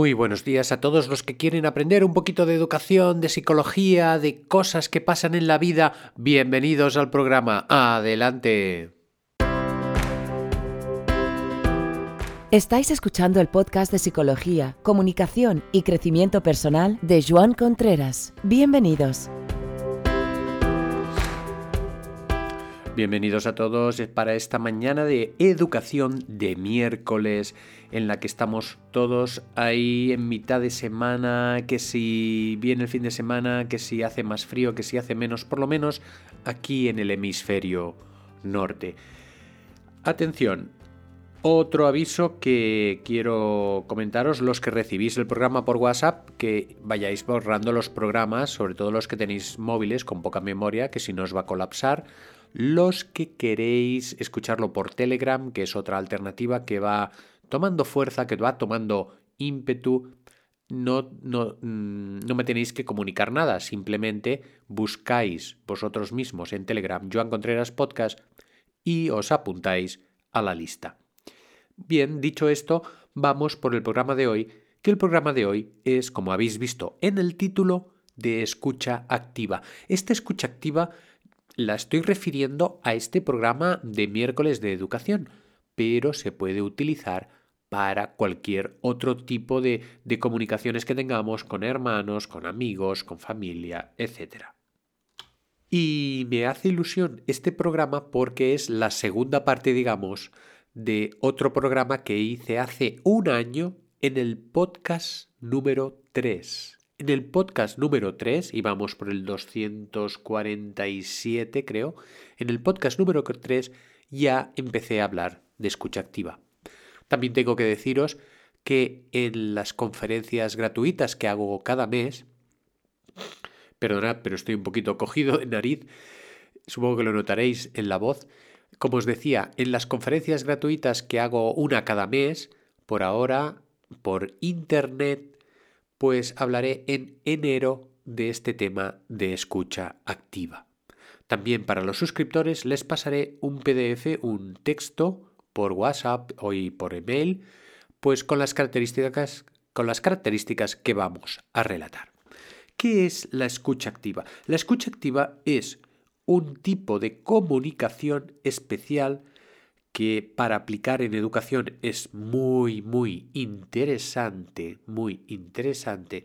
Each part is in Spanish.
Muy buenos días a todos los que quieren aprender un poquito de educación, de psicología, de cosas que pasan en la vida. Bienvenidos al programa. Adelante. Estáis escuchando el podcast de psicología, comunicación y crecimiento personal de Joan Contreras. Bienvenidos. Bienvenidos a todos para esta mañana de educación de miércoles en la que estamos todos ahí en mitad de semana, que si viene el fin de semana, que si hace más frío, que si hace menos, por lo menos aquí en el hemisferio norte. Atención, otro aviso que quiero comentaros, los que recibís el programa por WhatsApp, que vayáis borrando los programas, sobre todo los que tenéis móviles con poca memoria, que si no os va a colapsar los que queréis escucharlo por Telegram, que es otra alternativa que va tomando fuerza, que va tomando ímpetu, no, no, mm, no, me tenéis que comunicar nada, simplemente buscáis vosotros mismos en Telegram Joan Contreras Podcast y os apuntáis a la lista. Bien, dicho esto, vamos por el programa de hoy, que el programa de hoy es, como habéis visto en el título, de escucha activa. Esta escucha activa la estoy refiriendo a este programa de miércoles de educación, pero se puede utilizar para cualquier otro tipo de, comunicaciones que tengamos con hermanos, con amigos, con familia, etc. Y me hace ilusión este programa porque es la segunda parte, digamos, de otro programa que hice hace un año en el podcast número 3. En el podcast número 3, y vamos por el 247 creo, en el podcast número 3 ya empecé a hablar de escucha activa. También tengo que deciros que en las conferencias gratuitas que hago cada mes, perdonad, pero estoy un poquito cogido de nariz, supongo que lo notaréis en la voz, como os decía, en las conferencias gratuitas que hago una cada mes, por ahora, por internet, pues hablaré en enero de este tema de escucha activa. También para los suscriptores les pasaré un PDF, un texto por WhatsApp o por email, pues con las características con las características que vamos a relatar. ¿Qué es la escucha activa? La escucha activa es un tipo de comunicación especial que para aplicar en educación es muy, muy interesante, muy interesante,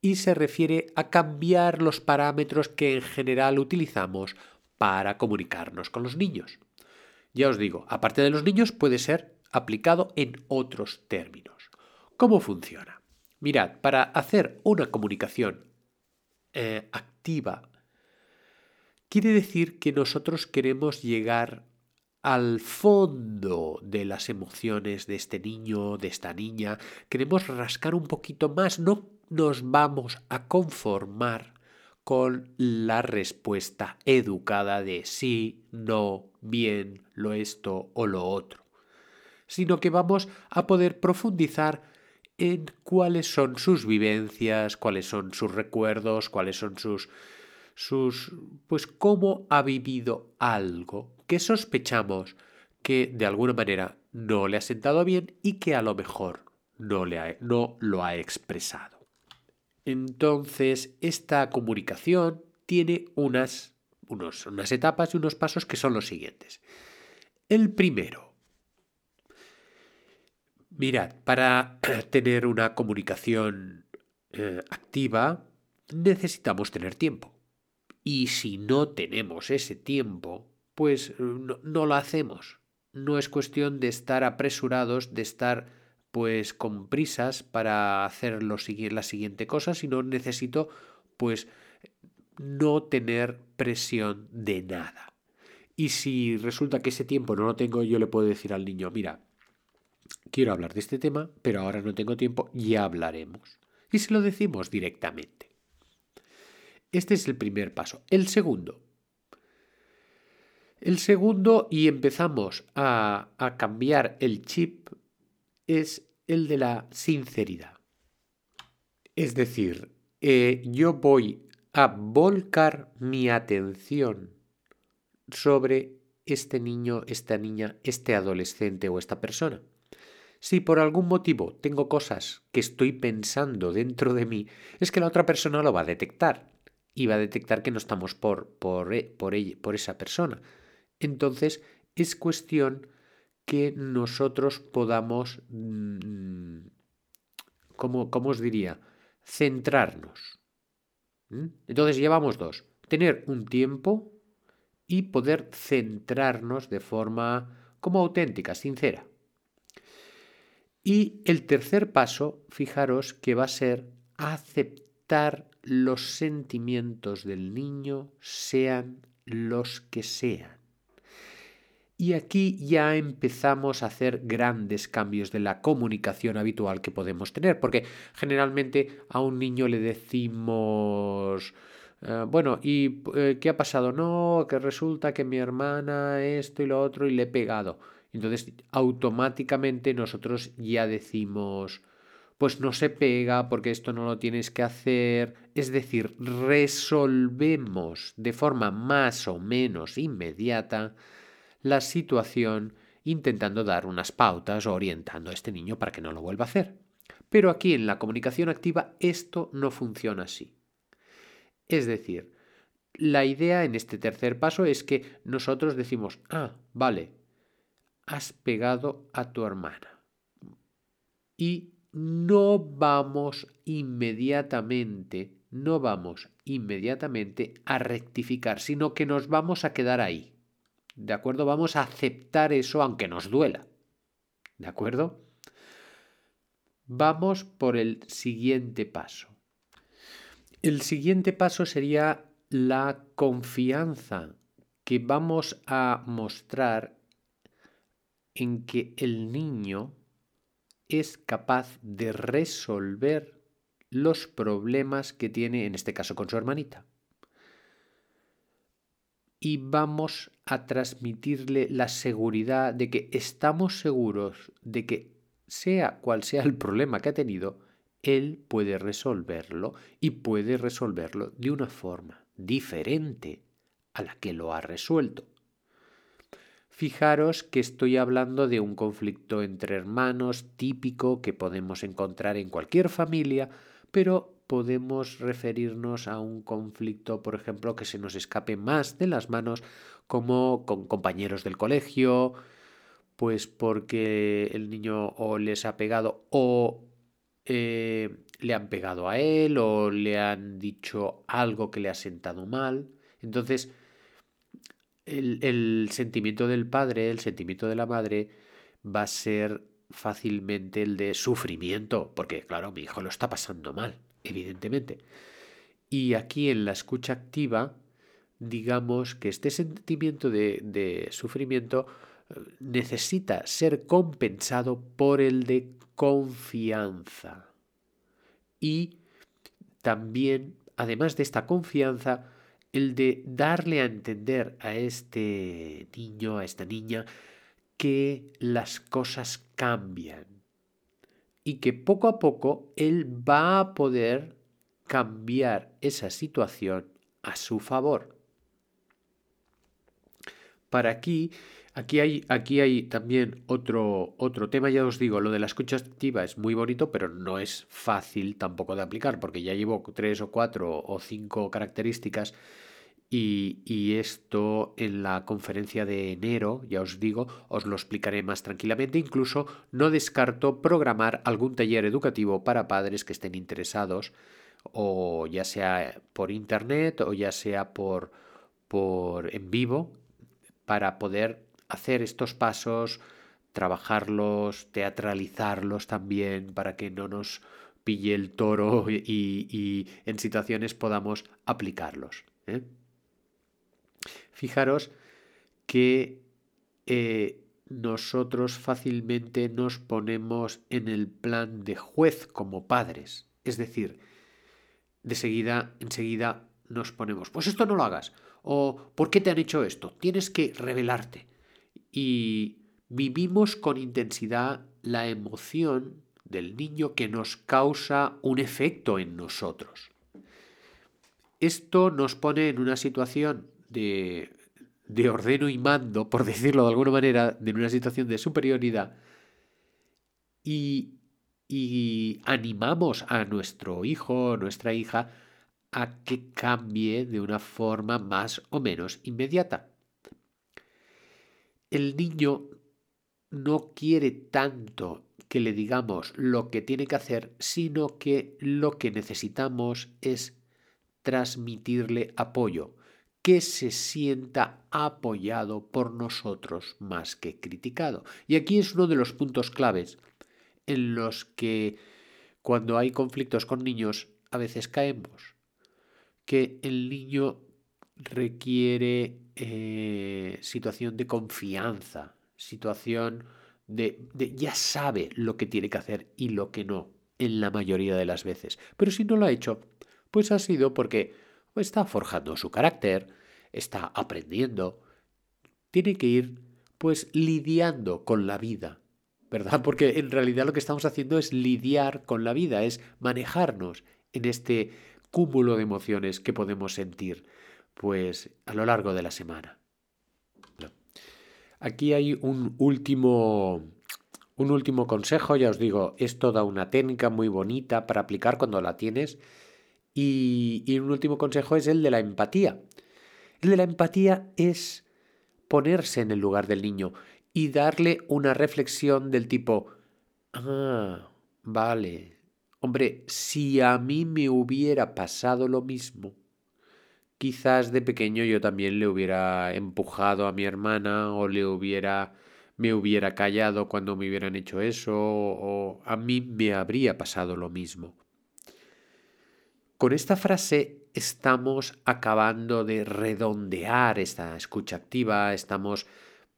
y se refiere a cambiar los parámetros que en general utilizamos para comunicarnos con los niños. Ya os digo, aparte de los niños puede ser aplicado en otros términos. ¿Cómo funciona? Mirad, para hacer una comunicación eh, activa, quiere decir que nosotros queremos llegar al fondo de las emociones de este niño, de esta niña, queremos rascar un poquito más, no nos vamos a conformar con la respuesta educada de sí, no, bien, lo esto o lo otro, sino que vamos a poder profundizar en cuáles son sus vivencias, cuáles son sus recuerdos, cuáles son sus sus pues cómo ha vivido algo que sospechamos que de alguna manera no le ha sentado bien y que a lo mejor no, le no lo ha expresado. Entonces, esta comunicación tiene unas, unos, unas etapas y unos pasos que son los siguientes. El primero. Mirad, para tener una comunicación eh, activa necesitamos tener tiempo. Y si no tenemos ese tiempo, pues eh, no, lo hacemos. No es cuestión de estar apresurados, de estar pues con prisas para hacer lo, la siguiente cosa, sino necesito pues no tener presión de nada. Y si resulta que ese tiempo no lo tengo, yo le puedo decir al niño, mira, quiero hablar de este tema, pero ahora no tengo tiempo, ya hablaremos. Y se lo decimos directamente. Este es el primer paso. El segundo, el segundo, y empezamos a, cambiar el chip, es el de la sinceridad. Es decir, eh, yo voy a volcar mi atención sobre este niño, esta niña, este adolescente o esta persona. Si por algún motivo tengo cosas que estoy pensando dentro de mí, es que la otra persona lo va a detectar y va a detectar que no estamos por, por, e, por, por esa persona. Entonces es cuestión que nosotros podamos, mm, ¿cómo, os diría? Centrarnos. Entonces llevamos dos. Tener un tiempo y poder centrarnos de forma como auténtica, sincera. Y el tercer paso, fijaros que va a ser aceptar los sentimientos del niño, sean los que sean. Y aquí ya empezamos a hacer grandes cambios de la comunicación habitual que podemos tener, porque generalmente a un niño le decimos, eh, bueno, ¿y eh, qué ha pasado? No, que resulta que mi hermana esto y lo otro y le he pegado. Entonces, automáticamente nosotros ya decimos, pues no se pega porque esto no lo tienes que hacer. Es decir, resolvemos de forma más o menos inmediata la situación intentando dar unas pautas o orientando a este niño para que no lo vuelva a hacer. Pero aquí en la comunicación activa esto no funciona así. Es decir, la idea en este tercer paso es que nosotros decimos, ah, vale, has pegado a tu hermana. Y no vamos inmediatamente, no vamos inmediatamente a rectificar, sino que nos vamos a quedar ahí. ¿De acuerdo? Vamos a aceptar eso aunque nos duela. ¿De acuerdo? Vamos por el siguiente paso. El siguiente paso sería la confianza que vamos a mostrar en que el niño es capaz de resolver los problemas que tiene, en este caso con su hermanita y vamos a transmitirle la seguridad de que estamos seguros de que sea cual sea el problema que ha tenido, él puede resolverlo y puede resolverlo de una forma diferente a la que lo ha resuelto. Fijaros que estoy hablando de un conflicto entre hermanos típico que podemos encontrar en cualquier familia, pero podemos referirnos a un conflicto, por ejemplo, que se nos escape más de las manos, como con compañeros del colegio, pues porque el niño o les ha pegado o eh, le han pegado a él o le han dicho algo que le ha sentado mal. Entonces, el, sentimiento del padre, el sentimiento de la madre, va a ser fácilmente el de sufrimiento, porque claro, mi hijo lo está pasando mal evidentemente. Y aquí en la escucha activa, digamos que este sentimiento de, sufrimiento eh, necesita ser compensado por el de confianza. Y también, además de esta confianza, el de darle a entender a este niño, a esta niña, que las cosas cambian, y que poco a poco él va a poder cambiar esa situación a su favor. Para aquí, aquí hay, aquí hay también otro, otro tema, ya os digo, lo de la escucha activa es muy bonito, pero no es fácil tampoco de aplicar, porque ya llevo tres o cuatro o cinco características y, esto en la conferencia de enero, ya os digo, os lo explicaré más tranquilamente. Incluso no descarto programar algún taller educativo para padres que estén interesados, o ya sea por internet o ya sea por, por en vivo, para poder hacer estos pasos, trabajarlos, teatralizarlos también, para que no nos pille el toro y, en situaciones podamos aplicarlos. ¿eh? Fijaros que eh, nosotros fácilmente nos ponemos en el plan de juez como padres. Es decir, de seguida, enseguida nos ponemos, pues esto no lo hagas. O ¿por qué te han hecho esto? Tienes que revelarte. Y vivimos con intensidad la emoción del niño que nos causa un efecto en nosotros. Esto nos pone en una situación de, de ordeno y mando, por decirlo de alguna manera, de una situación de superioridad. y, y animamos a nuestro hijo nuestra hija a que cambie de una forma más o menos inmediata. El niño no quiere tanto que le digamos lo que tiene que hacer, sino que lo que necesitamos es transmitirle apoyo, que se sienta apoyado por nosotros más que criticado. Y aquí es uno de los puntos claves en los que cuando hay conflictos con niños a veces caemos, que el niño requiere eh, situación de confianza, situación de, ya sabe lo que tiene que hacer y lo que no, en la mayoría de las veces. Pero si no lo ha hecho, pues ha sido porque está forjando su carácter, está aprendiendo, tiene que ir pues lidiando con la vida, ¿verdad? Porque en realidad lo que estamos haciendo es lidiar con la vida, es manejarnos en este cúmulo de emociones que podemos sentir pues a lo largo de la semana. Aquí hay un último un último consejo, ya os digo, es toda una técnica muy bonita para aplicar cuando la tienes. Y, y, un último consejo es el de la empatía. El de la empatía es ponerse en el lugar del niño y darle una reflexión del tipo, ah, vale, hombre, si a mí me hubiera pasado lo mismo, quizás de pequeño yo también le hubiera empujado a mi hermana o le hubiera me hubiera callado cuando me hubieran hecho eso o a mí me habría pasado lo mismo. Con esta frase estamos acabando de redondear esta escucha activa, estamos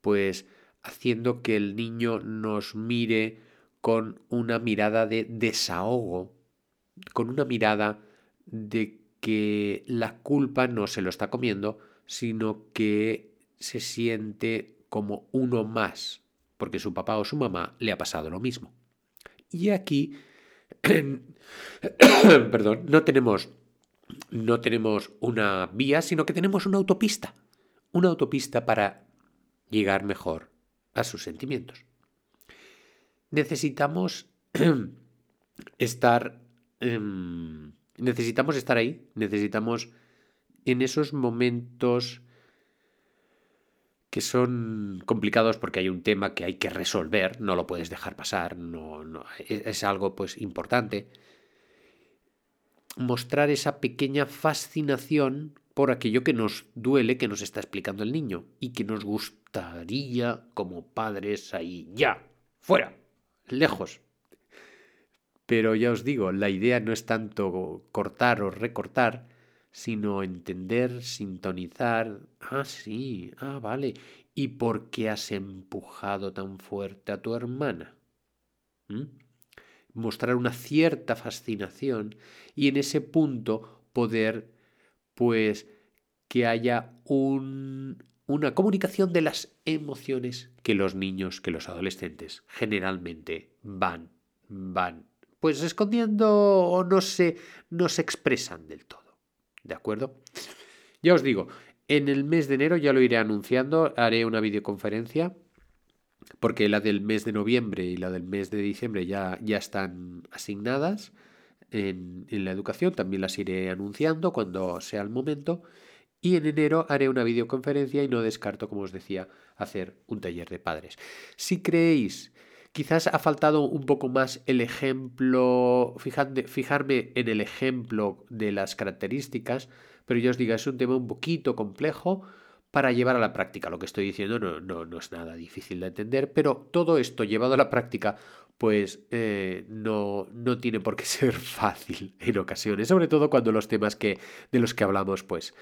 pues haciendo que el niño nos mire con una mirada de desahogo, con una mirada de que la culpa no se lo está comiendo, sino que se siente como uno más, porque su papá o su mamá le ha pasado lo mismo. Y aquí, perdón, no tenemos, no tenemos una vía, sino que tenemos una autopista, una autopista para llegar mejor a sus sentimientos. Necesitamos estar, em, necesitamos estar ahí, necesitamos en esos momentos que son complicados porque hay un tema que hay que resolver, no lo puedes dejar pasar, no, no, e, es algo pues importante. Mostrar esa pequeña fascinación por aquello que nos duele, que nos está explicando el niño y que nos gustaría como padres ahí ya, fuera, lejos. Pero ya os digo, la idea no es tanto cortar o recortar, sino entender, sintonizar. Ah, sí, ah, vale. ¿Y por qué has empujado tan fuerte a tu hermana? ¿Mm? Mostrar una cierta fascinación y en ese punto poder, pues, que haya un, una comunicación de las emociones que los niños, que los adolescentes generalmente van, van, pues escondiendo o no se, no se expresan del todo. ¿De acuerdo? Ya os digo, en el mes de enero ya lo iré anunciando, haré una videoconferencia, porque la del mes de noviembre y la del mes de diciembre ya, ya están asignadas en, en la educación, también las iré anunciando cuando sea el momento. Y en enero haré una videoconferencia y no descarto, como os decía, hacer un taller de padres. Si creéis, quizás ha faltado un poco más el ejemplo, fijarme en el ejemplo de las características, pero yo os digo, es un tema un poquito complejo para llevar a la práctica. Lo que estoy diciendo no, no, no es nada difícil de entender, pero todo esto llevado a la práctica, pues eh, no, no tiene por qué ser fácil en ocasiones, sobre todo cuando los temas que, de los que hablamos, pues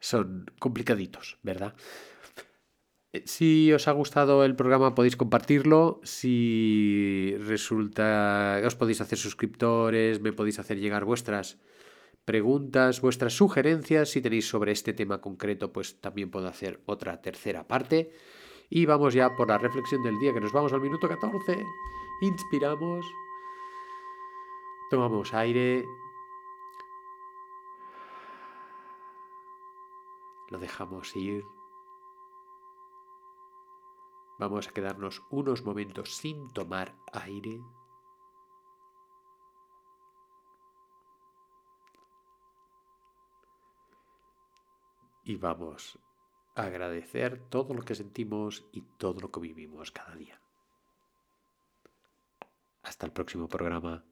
son complicaditos, ¿verdad? Eh, si os ha gustado el programa podéis compartirlo. Si resulta, os podéis hacer suscriptores, me podéis hacer llegar vuestras preguntas, vuestras sugerencias. Si tenéis sobre este tema concreto, pues también puedo hacer otra tercera parte. Y vamos ya por la reflexión del día, que nos vamos al minuto 14. Inspiramos. Tomamos aire. Lo dejamos ir. Vamos a quedarnos unos momentos sin tomar aire. Y vamos a agradecer todo lo que sentimos y todo lo que vivimos cada día. Hasta el próximo programa.